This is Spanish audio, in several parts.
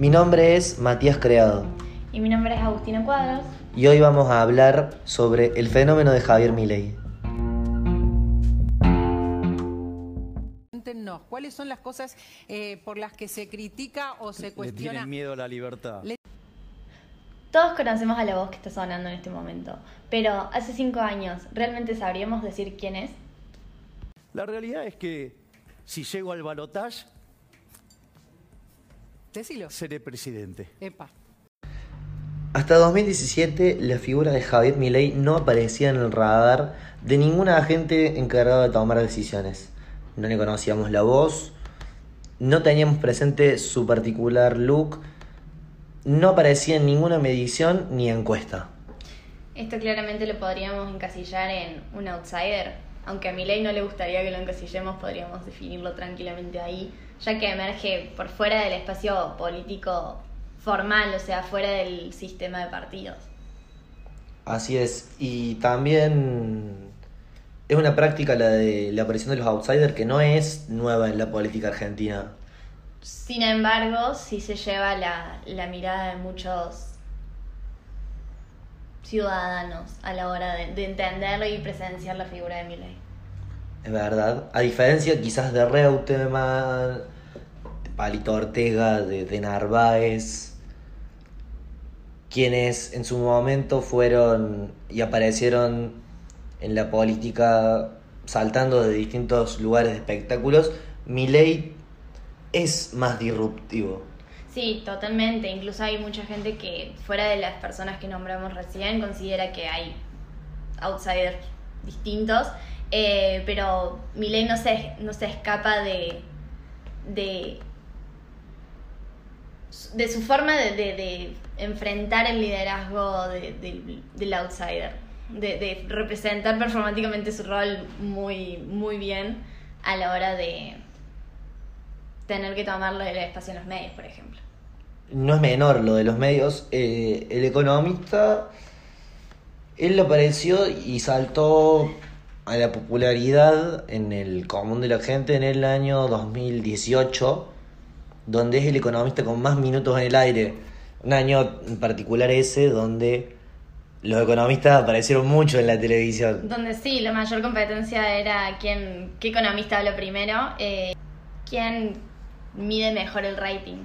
Mi nombre es Matías Creado Y mi nombre es Agustina Cuadros. y hoy vamos a hablar sobre el fenómeno de Javier Milei. Cuéntenos, ¿cuáles son las cosas eh, por las que se critica o se Le cuestiona? tienen miedo a la libertad. Le- Todos conocemos a la voz que está sonando en este momento, pero hace cinco años, ¿realmente sabríamos decir quién es? La realidad es que si llego al balotaje, Decilo. seré presidente. Epa. Hasta 2017 la figura de Javier Milei no aparecía en el radar de ningún agente encargado de tomar decisiones. No le conocíamos la voz, no teníamos presente su particular look, no aparecía en ninguna medición ni encuesta. Esto claramente lo podríamos encasillar en un outsider. Aunque a Milei no le gustaría que lo encasillemos, podríamos definirlo tranquilamente ahí, ya que emerge por fuera del espacio político formal, o sea, fuera del sistema de partidos. Así es, y también es una práctica la de la aparición de los outsiders que no es nueva en la política argentina. Sin embargo, sí se lleva la, la mirada de muchos ciudadanos a la hora de, de entenderlo y presenciar la figura de Milei. Es verdad. A diferencia quizás de Reutemann, de Palito Ortega, de, Narváez, quienes en su momento fueron y aparecieron en la política saltando de distintos lugares de espectáculos, Milei es más disruptivo. Sí, totalmente. Incluso hay mucha gente que, fuera de las personas que nombramos recién, considera que hay outsiders distintos. eh, pero Milei no se, no se escapa de, de, de su forma de, de- enfrentar el liderazgo de- del- outsider. De, representar performáticamente su rol muy, muy bien a la hora de tener que tomarlo el espacio en los medios, por ejemplo. No es menor lo de los medios. Eh, el economista, él apareció y saltó a la popularidad en el común de la gente en el año 2018, donde es el economista con más minutos en el aire. Un año en particular ese donde los economistas aparecieron mucho en la televisión. Donde sí, la mayor competencia era quién, qué economista habla primero, eh, quién mide mejor el rating.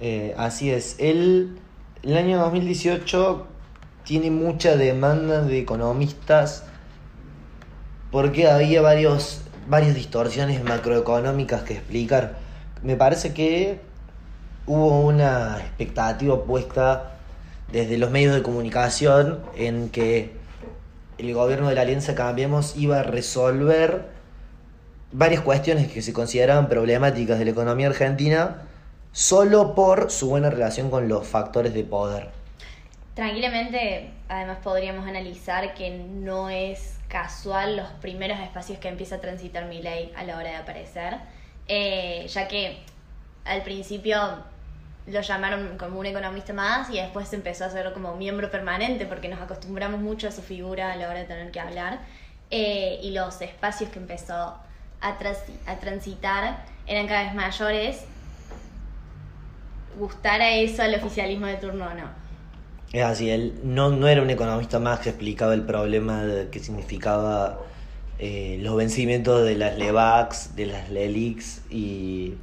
Eh, así es. Él, el año 2018 tiene mucha demanda de economistas porque había varios, varias distorsiones macroeconómicas que explicar. Me parece que hubo una expectativa puesta desde los medios de comunicación en que el gobierno de la Alianza Cambiemos iba a resolver varias cuestiones que se consideraban problemáticas de la economía argentina solo por su buena relación con los factores de poder. Tranquilamente, además podríamos analizar que no es casual los primeros espacios que empieza a transitar Milei a la hora de aparecer, eh, ya que al principio lo llamaron como un economista más y después empezó a ser como miembro permanente porque nos acostumbramos mucho a su figura a la hora de tener que hablar eh, y los espacios que empezó a, a transitar eran cada vez mayores. Gustara eso al oficialismo de turno o no. Es así, él no, no era un economista más que explicaba el problema de que significaba eh, los vencimientos de las LEVAX, de las LELIX y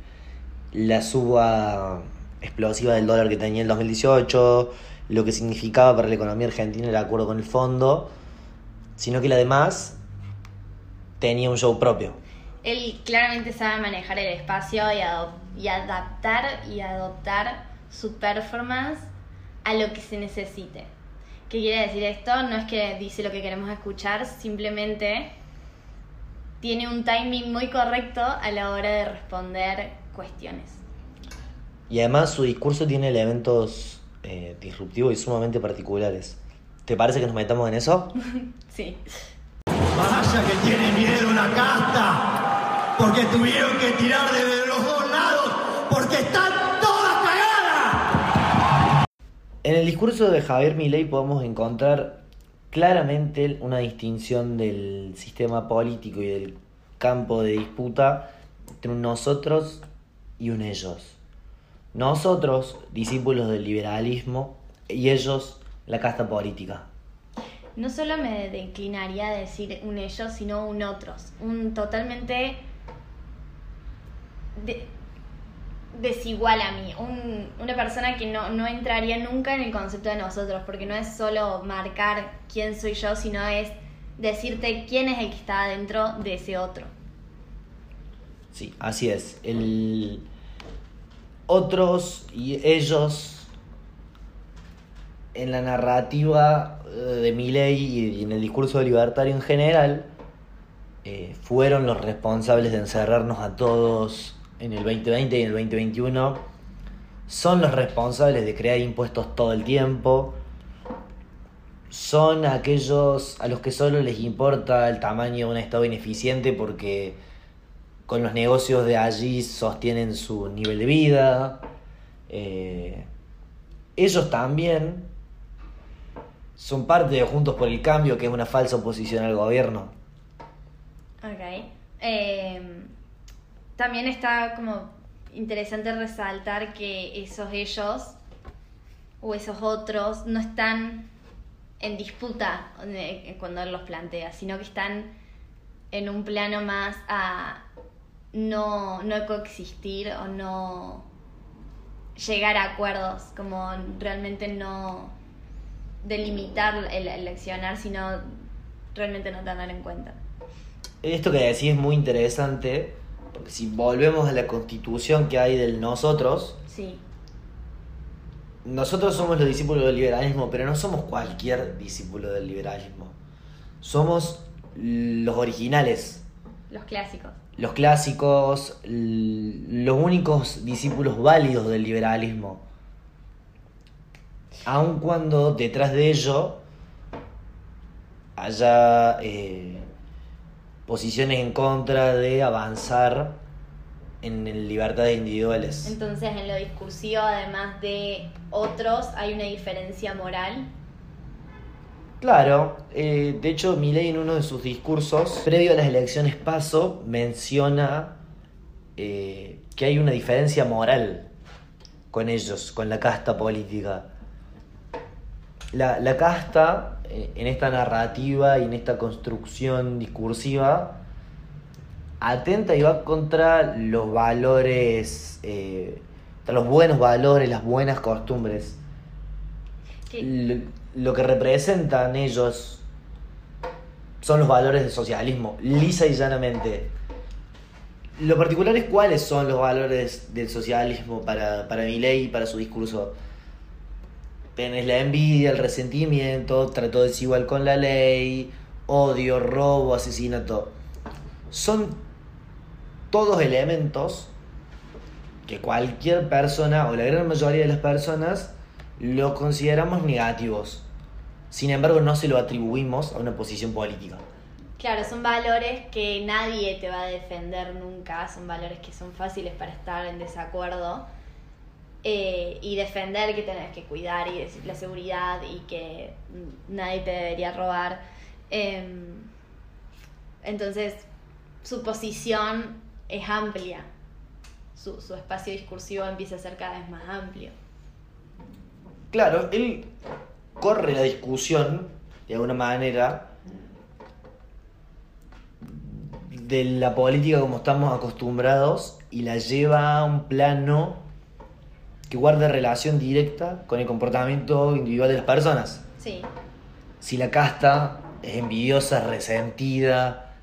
la suba explosiva del dólar que tenía en el 2018, lo que significaba para la economía argentina el acuerdo con el fondo, sino que además tenía un show propio. Él claramente sabe manejar el espacio y, adaptar y adoptar su performance a lo que se necesite. ¿Qué quiere decir esto? No es que dice lo que queremos escuchar, simplemente tiene un timing muy correcto a la hora de responder cuestiones. Y además su discurso tiene elementos eh, disruptivos y sumamente particulares. ¿Te parece que nos metamos en eso? Sí. Vaya que tiene miedo la casta, porque tuvieron que tirar desde los dos lados, porque están todas cagadas. En el discurso de Javier Milei podemos encontrar claramente una distinción del sistema político y del campo de disputa entre un nosotros y un ellos. Nosotros, discípulos del liberalismo, y ellos, la casta política. No solo me declinaría a decir un ellos, sino un otros. Un totalmente de- desigual a mí. Un- una persona que no, no entraría nunca en el concepto de nosotros, porque no es solo marcar quién soy yo, sino es decirte quién es el que está dentro de ese otro. Sí, así es. Otros y ellos en la narrativa eh, de Milley y en el discurso libertario en general eh, fueron los responsables de encerrarnos a todos en el 2020 y en el 2021. Son los responsables de crear impuestos todo el tiempo. Son aquellos a los que solo les importa el tamaño de un Estado ineficiente porque con los negocios de allí sostienen su nivel de vida. Eh, ellos también son parte de Juntos por el Cambio, que es una falsa oposición al gobierno. Ok. Eh, también está como interesante resaltar que esos ellos o esos otros no están en disputa eh, cuando él los plantea, sino que están en un plano más a no, no coexistir o no llegar a acuerdos, como realmente no delimitar el, el accionar, sino realmente no tener en cuenta. Esto que decís es muy interesante, porque si volvemos a la constitución que hay del nosotros, Sí. nosotros somos los discípulos del liberalismo, pero no somos cualquier discípulo del liberalismo. Somos los originales, Los clásicos. los clásicos, los únicos discípulos válidos del liberalismo. Aun cuando detrás de ello haya eh, posiciones en contra de avanzar en libertades individuales. Entonces, en lo discursivo, además de otros, hay una diferencia moral. Claro, eh, de hecho Milei en uno de sus discursos, previo a las elecciones paso, menciona eh, que hay una diferencia moral con ellos, con la casta política. La, la casta, en esta narrativa y en esta construcción discursiva, atenta y va contra los valores, eh, contra los buenos valores, las buenas costumbres lo que representan ellos son los valores del socialismo, lisa y llanamente. Lo particular es cuáles son los valores del socialismo para, para Milei y para su discurso. Tenés la envidia, el resentimiento, trato desigual con la ley, odio, robo, asesinato. Son todos elementos que cualquier persona o la gran mayoría de las personas lo consideramos negativos. Sin embargo, no se lo atribuimos a una posición política. claro, son valores que nadie te va a defender nunca, son valores que son fáciles para estar en desacuerdo eh, y defender que tenés que cuidar y decir la seguridad y que nadie te debería robar. Em, entonces, su posición es amplia, su, su espacio discursivo empieza a ser cada vez más amplio. Claro, él corre la discusión, de alguna manera, de la política como estamos acostumbrados y la lleva a un plano que guarda relación directa con el comportamiento individual de las personas. Sí, Si la casta es envidiosa, resentida,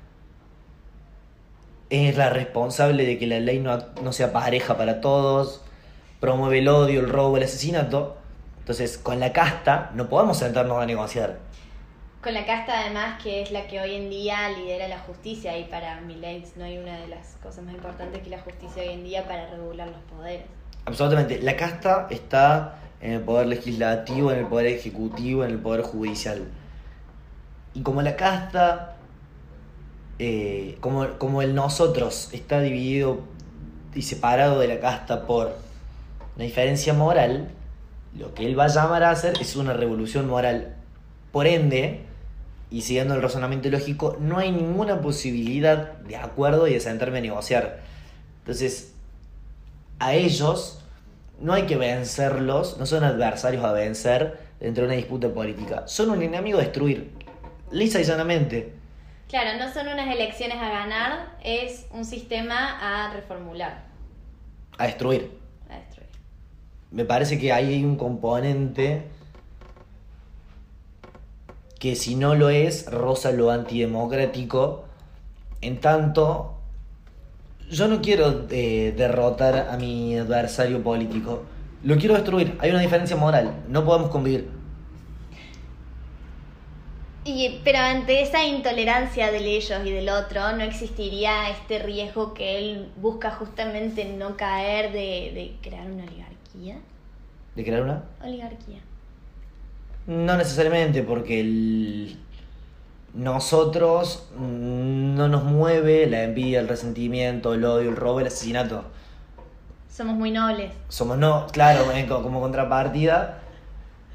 es la responsable de que la ley no, no sea pareja para todos, promueve el odio, el robo, el asesinato, entonces con la casta no podemos sentarnos a negociar. Con la casta además que es la que hoy en día lidera la justicia y para Milei no hay una de las cosas más importantes que la justicia hoy en día para regular los poderes. Absolutamente, la casta está en el poder legislativo, en el poder ejecutivo, en el poder judicial. Y como la casta, eh, como, como el nosotros está dividido y separado de la casta por una diferencia moral, lo que él va a llamar a hacer es una revolución moral. Por ende, y siguiendo el razonamiento lógico, no hay ninguna posibilidad de acuerdo y de sentarme a negociar. Entonces, a ellos no hay que vencerlos, no son adversarios a vencer dentro de una disputa política, son un enemigo a destruir, lisa y sanamente. Claro, no son unas elecciones a ganar, es un sistema a reformular, A destruir. a destruir. Me parece que ahí hay un componente que si no lo es, roza lo antidemocrático. En tanto, yo no quiero eh, derrotar a mi adversario político. Lo quiero destruir. Hay una diferencia moral. No podemos convivir. Y, pero ante esa intolerancia del ellos y del otro, no existiría este riesgo que él busca justamente no caer de, de crear una oligarquía. ¿De crear una? Oligarquía. No necesariamente, porque el- nosotros mm, no nos mueve la envidia, el resentimiento, el odio, el robo, el asesinato. Somos muy nobles. Somos no, claro, co- como contrapartida,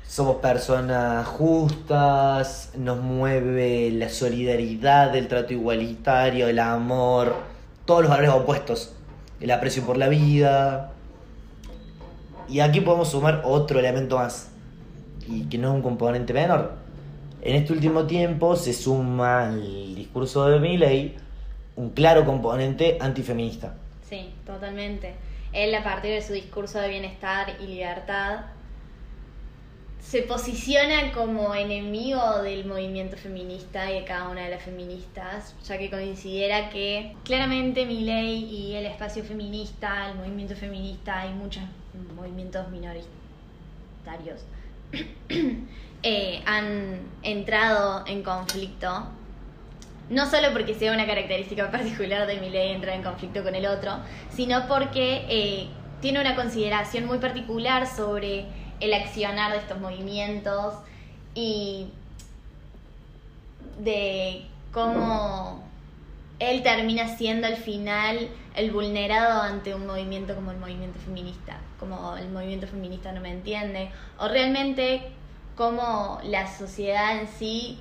somos personas justas, nos mueve la solidaridad, el trato igualitario, el amor, todos los valores opuestos, el aprecio por la vida. Y aquí podemos sumar otro elemento más, y que no es un componente menor. En este último tiempo se suma al discurso de Milley un claro componente antifeminista. Sí, totalmente. Él, a partir de su discurso de bienestar y libertad, se posiciona como enemigo del movimiento feminista y de cada una de las feministas, ya que considera que claramente mi ley y el espacio feminista, el movimiento feminista, hay muchos movimientos minoritarios, eh, han entrado en conflicto no solo porque sea una característica particular de mi ley entrar en conflicto con el otro, sino porque eh, tiene una consideración muy particular sobre el accionar de estos movimientos y de cómo él termina siendo al final el vulnerado ante un movimiento como el movimiento feminista, como el movimiento feminista no me entiende, o realmente cómo la sociedad en sí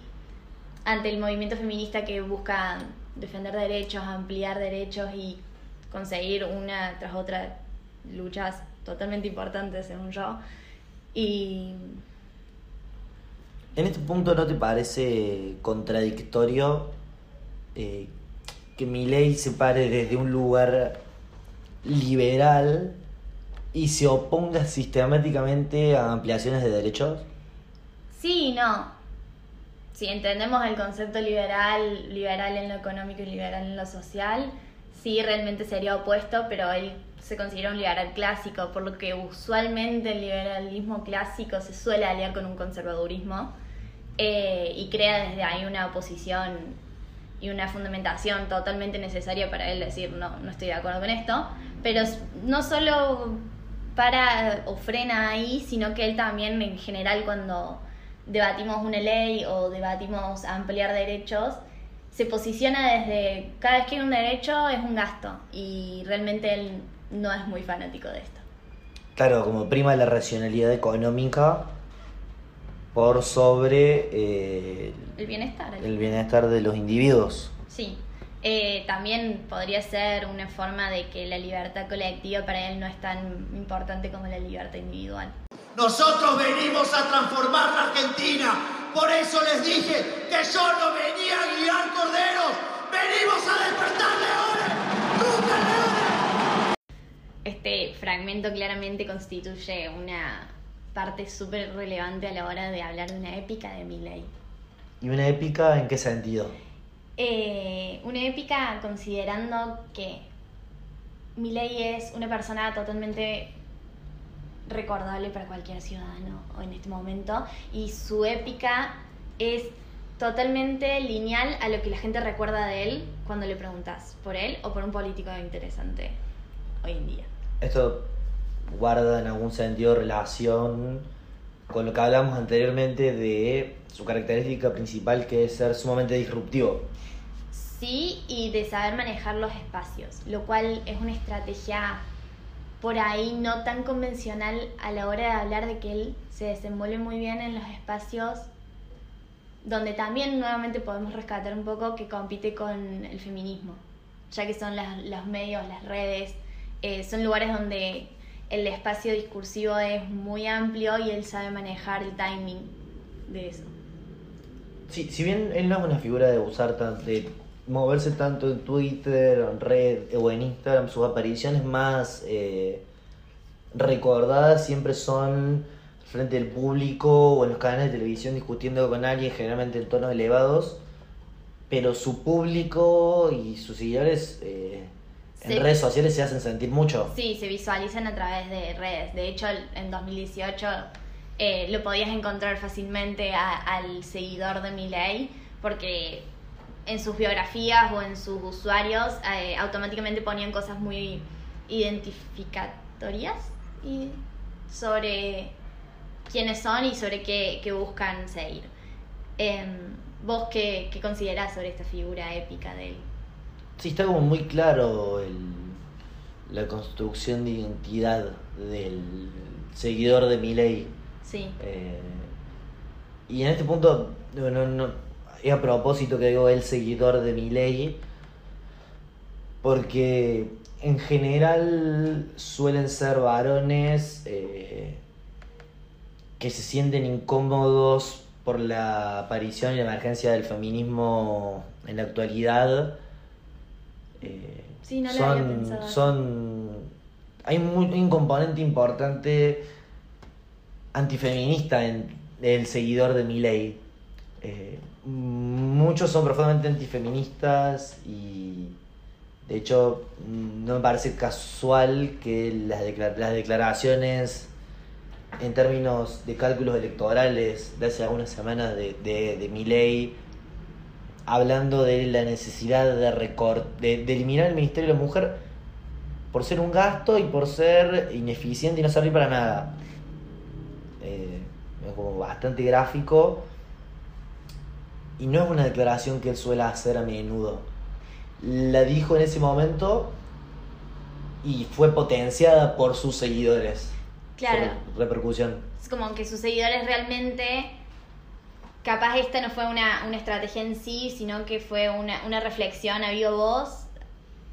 ante el movimiento feminista que busca defender derechos, ampliar derechos y conseguir una tras otra luchas totalmente importantes, según yo. Y En este punto, ¿no te parece contradictorio eh, que Milei se pare desde un lugar liberal y se oponga sistemáticamente a ampliaciones de derechos? Sí y no. Si entendemos el concepto liberal, liberal en lo económico y liberal en lo social, sí realmente sería opuesto, pero él se considera un liberal clásico, por lo que usualmente el liberalismo clásico se suele aliar con un conservadurismo eh, y crea desde ahí una oposición y una fundamentación totalmente necesaria para él decir no, no estoy de acuerdo con esto, pero no solo para o frena ahí, sino que él también en general cuando debatimos una ley o debatimos ampliar derechos, se posiciona desde cada vez que hay un derecho es un gasto y realmente él no es muy fanático de esto. Claro, como prima la racionalidad económica por sobre eh, El bienestar. el- el bienestar de los individuos. Sí. Eh, también podría ser una forma de que la libertad colectiva para él no es tan importante como la libertad individual. Nosotros venimos a transformar la Argentina. Por eso les dije que yo no venía a guiar corderos. Venimos a despertar leones. ¡Nunca leones! Este fragmento claramente constituye una parte súper relevante a la hora de hablar de una épica de Milley. ¿Y una épica en qué sentido? Eh, una épica considerando que Milley es una persona totalmente recordable para cualquier ciudadano en este momento y su épica es totalmente lineal a lo que la gente recuerda de él cuando le preguntas por él o por un político interesante hoy en día. Esto guarda en algún sentido relación con lo que hablamos anteriormente de su característica principal que es ser sumamente disruptivo. Sí, y de saber manejar los espacios, lo cual es una estrategia por ahí no tan convencional a la hora de hablar de que él se desenvuelve muy bien en los espacios donde también nuevamente podemos rescatar un poco que compite con el feminismo, ya que son las- los medios, las redes, eh, son lugares donde el espacio discursivo es muy amplio y él sabe manejar el timing de eso. Sí, si bien él no es una figura de usar tan, de moverse tanto en Twitter, en red o en Instagram, sus apariciones más eh, recordadas siempre son frente al público o en los canales de televisión discutiendo con alguien, generalmente en tonos elevados, pero su público y sus seguidores eh, en redes sociales se hacen sentir mucho. Sí, se visualizan a través de redes. De hecho, en 2018 eh, lo podías encontrar fácilmente a- al seguidor de Miley porque en sus biografías o en sus usuarios eh, automáticamente ponían cosas muy identificatorias y sobre quiénes son y sobre qué, qué buscan seguir. Em, ¿Vos qué, qué considerás sobre esta figura épica de él? Sí, está como muy claro el, la construcción de identidad del seguidor de Milei. Sí. Eh, y en este punto, no, no, es a propósito que digo el seguidor de Milei, porque en general suelen ser varones eh, que se sienten incómodos por la aparición y la emergencia del feminismo en la actualidad. Eh, Sí, no lo había son, pensado. son hay muy- un componente importante antifeminista en el seguidor de Milei. Eh, muchos son profundamente antifeministas y de hecho no me parece casual que las, las declaraciones en términos de cálculos electorales de hace algunas semanas de, de, de hablando de la necesidad de, recor- de, de eliminar el Ministerio de la Mujer por ser un gasto y por ser ineficiente y no servir para nada. Eh, es como bastante gráfico y no es una declaración que él suele hacer a menudo. La dijo en ese momento y fue potenciada por sus seguidores. Claro. Su repercusión. Es como que sus seguidores realmente, capaz esta no fue una, una estrategia en sí, sino que fue una, una reflexión a viva voz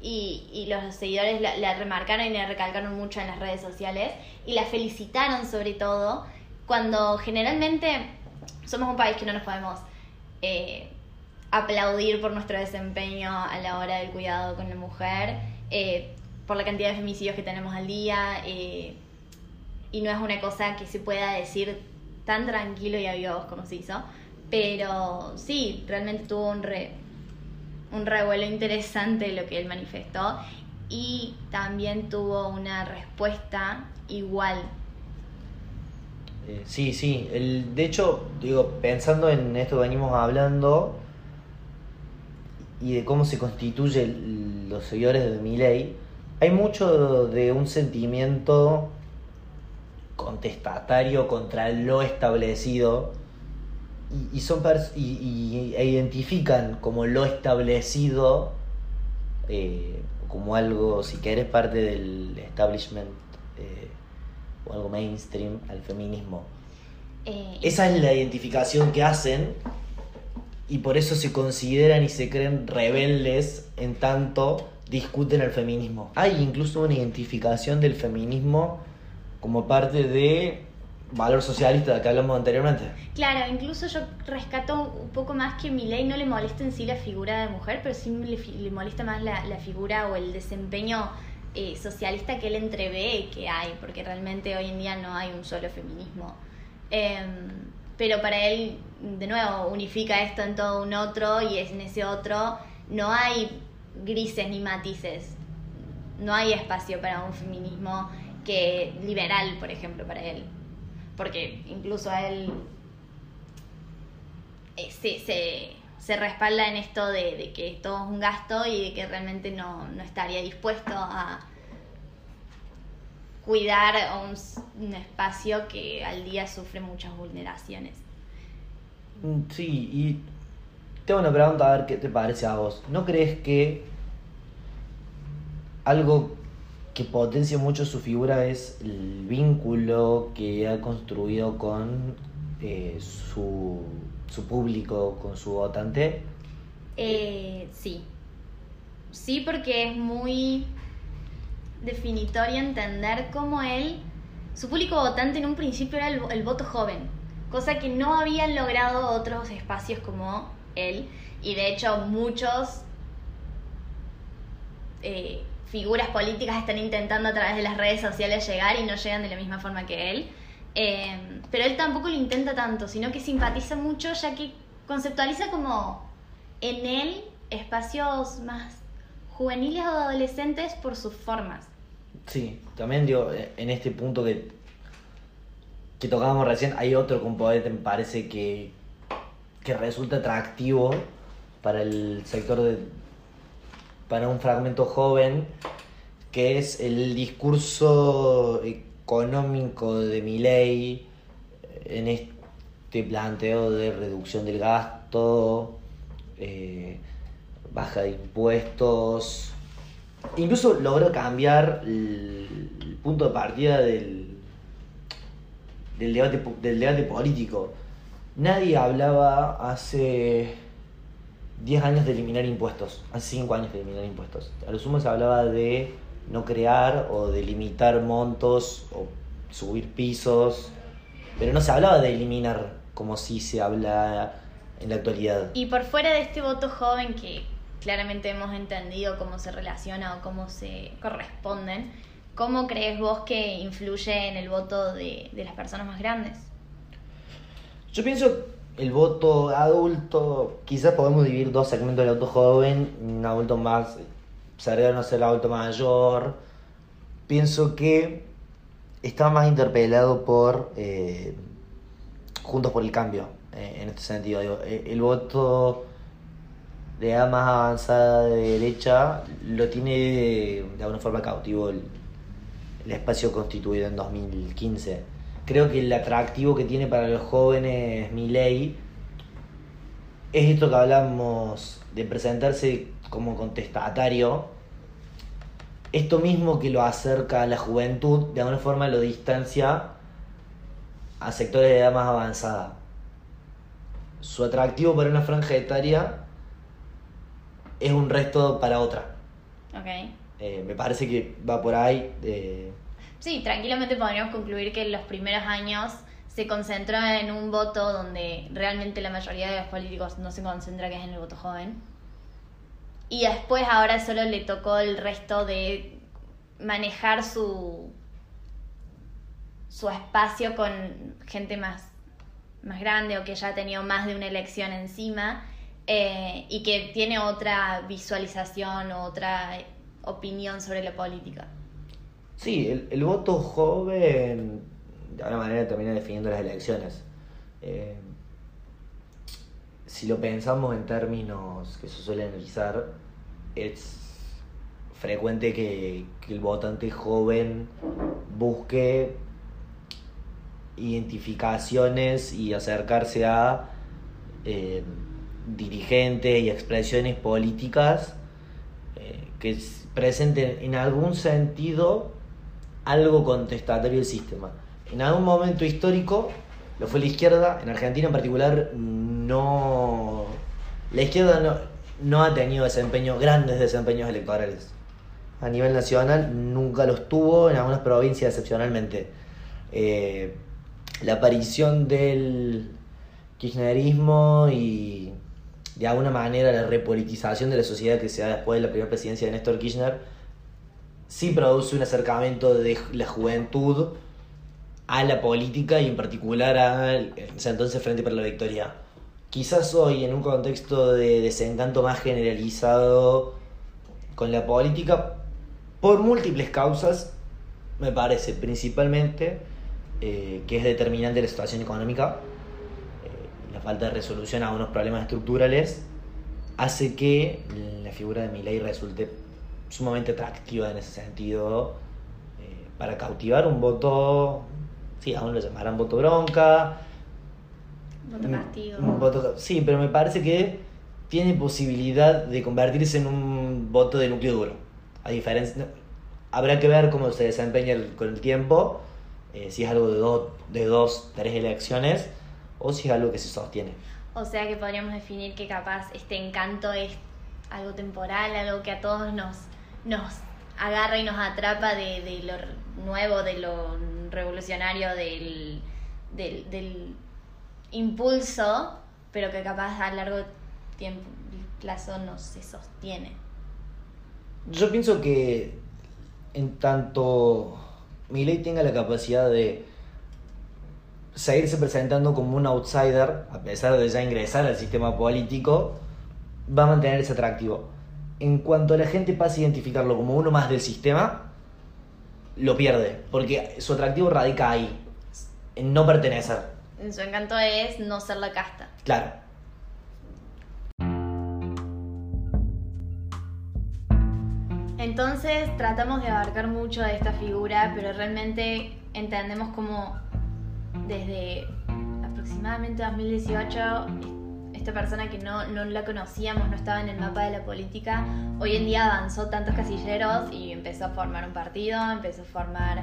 y, y los seguidores la, la remarcaron y la recalcaron mucho en las redes sociales y la felicitaron sobre todo cuando generalmente somos un país que no nos podemos eh, aplaudir por nuestro desempeño a la hora del cuidado con la mujer, eh, por la cantidad de femicidios que tenemos al día. eh, y no es una cosa que se pueda decir tan tranquilo y a viva voz como se hizo. Pero sí, realmente tuvo un, re, un revuelo interesante lo que él manifestó y también tuvo una respuesta igual. Eh, sí, sí. El, de hecho, digo, pensando en esto que venimos hablando y de cómo se constituyen los seguidores de Milei, hay mucho de un sentimiento contestatario contra lo establecido y, y son pers- y, y- e identifican como lo establecido eh, como algo, si querés, parte del establishment eh, o algo mainstream al feminismo. Eh, Esa es la identificación que hacen y por eso se consideran y se creen rebeldes en tanto discuten el feminismo. Hay incluso una identificación del feminismo como parte de valor socialista que hablamos anteriormente. Claro, incluso yo rescato un poco más que Milei no le molesta en sí la figura de mujer, pero sí le, le molesta más la, la figura o el desempeño eh, socialista que él entrevé que hay, porque realmente hoy en día no hay un solo feminismo. Em, pero para él, de nuevo, unifica esto en todo un otro y en ese otro no hay grises ni matices. No hay espacio para un feminismo que liberal, por ejemplo, para él porque incluso a él eh, se, se, respalda en esto de, de que todo es un gasto y de que realmente no, no estaría dispuesto a cuidar un, un espacio que al día sufre muchas vulneraciones. Mm, Sí, y tengo una pregunta a ver qué te parece a vos. ¿No crees que algo que potencia mucho su figura es el vínculo que ha construido con eh, su, su público, con su votante? Eh, sí. Sí, porque es muy definitorio entender cómo él, su público votante en un principio era el, el voto joven, cosa que no habían logrado otros espacios como él. Y de hecho muchos eh, figuras políticas están intentando a través de las redes sociales llegar y no llegan de la misma forma que él. Eh, pero él tampoco lo intenta tanto, sino que simpatiza mucho ya que conceptualiza como en él espacios más juveniles o adolescentes por sus formas. Sí, también digo, en este punto que, que tocábamos recién, hay otro componente, me parece, que, que resulta atractivo para el sector de, para un fragmento joven, que es el discurso económico de Milei en este planteo de reducción del gasto, eh, baja de impuestos. Incluso logró cambiar el, punto de partida del, del, debate, del debate político. Nadie hablaba hace 10 años de eliminar impuestos, hace 5 años de eliminar impuestos. A lo sumo se hablaba de no crear o de limitar montos o subir pisos, pero no se hablaba de eliminar como si se habla en la actualidad. Y por fuera de este voto joven que claramente hemos entendido cómo se relaciona o cómo se corresponden, ¿cómo crees vos que influye en el voto de, de las personas más grandes? Yo pienso el voto adulto, quizás podemos dividir dos segmentos del auto joven, un adulto más cercano a ser el adulto mayor. Pienso que está más interpelado por eh, Juntos por el Cambio, eh, en este sentido. Eh, el voto de edad más avanzada de derecha lo tiene de, alguna forma cautivo el espacio constituido en 2015 creo que el atractivo que tiene para los jóvenes mi ley es esto que hablamos de presentarse como contestatario. Esto mismo que lo acerca a la juventud, de alguna forma lo distancia a sectores de edad más avanzada. Su atractivo para una franja etaria es un resto para otra. Okay. Eh, me parece que va por ahí. Eh, Sí, tranquilamente podríamos concluir que los primeros años se concentró en un voto donde realmente la mayoría de los políticos no se concentra, que es en el voto joven. Y después ahora solo le tocó el resto de manejar su, su espacio con gente más, más grande o que ya ha tenido más de una elección encima eh, y que tiene otra visualización o otra opinión sobre la política. Sí, el, el, voto joven de alguna manera termina definiendo las elecciones. Eh, si lo pensamos en términos que se suele analizar, es frecuente que, el votante joven busque identificaciones y acercarse a eh, dirigentes y expresiones políticas eh, que presenten en algún sentido algo contestatario del sistema. En algún momento histórico lo fue la izquierda, en Argentina en particular no... La izquierda no, ha tenido desempeño, grandes desempeños electorales. A nivel nacional nunca los tuvo, en algunas provincias excepcionalmente. Eh, la aparición del kirchnerismo y de alguna manera la repolitización de la sociedad que se da después de la primera presidencia de Néstor Kirchner sí produce un acercamiento de la juventud a la política y en particular al entonces Frente para la Victoria. Quizás hoy, en un contexto de desencanto más generalizado con la política, por múltiples causas, me parece, principalmente eh, que es determinante la situación económica, eh, la falta de resolución a unos problemas estructurales, hace que la figura de mi ley resulte sumamente atractiva en ese sentido eh, para cautivar un voto, sí, aún lo llamarán voto bronca. Voto castigo. Un voto, sí, pero me parece que tiene posibilidad de convertirse en un voto de núcleo duro. A diferencia, habrá que ver cómo se desempeña con el tiempo, eh, si es algo de, dos de dos, tres elecciones, o si es algo que se sostiene. O sea que podríamos definir que capaz este encanto es algo temporal, algo que a todos nos nos agarra y nos atrapa de, lo nuevo, de lo revolucionario, del, del, del impulso, pero que capaz a largo tiempo, plazo no se sostiene. Yo pienso que en tanto Milei tenga la capacidad de seguirse presentando como un outsider, a pesar de ya ingresar al sistema político, va a mantener ese atractivo. En cuanto la gente pase a identificarlo como uno más del sistema, lo pierde, porque su atractivo radica ahí, en no pertenecer. Su encanto es no ser la casta. Claro. Entonces tratamos de abarcar mucho de esta figura, pero realmente entendemos como desde aproximadamente 2018 esta persona que no, no la conocíamos, no estaba en el mapa de la política, hoy en día avanzó tantos casilleros y empezó a formar un partido, empezó a formar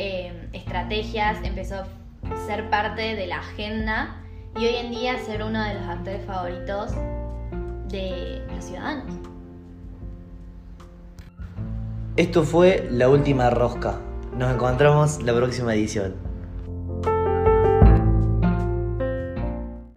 eh, estrategias, empezó a ser parte de la agenda y hoy en día ser uno de los actores favoritos de los ciudadanos. Esto fue La Última Rosca. Nos encontramos la próxima edición.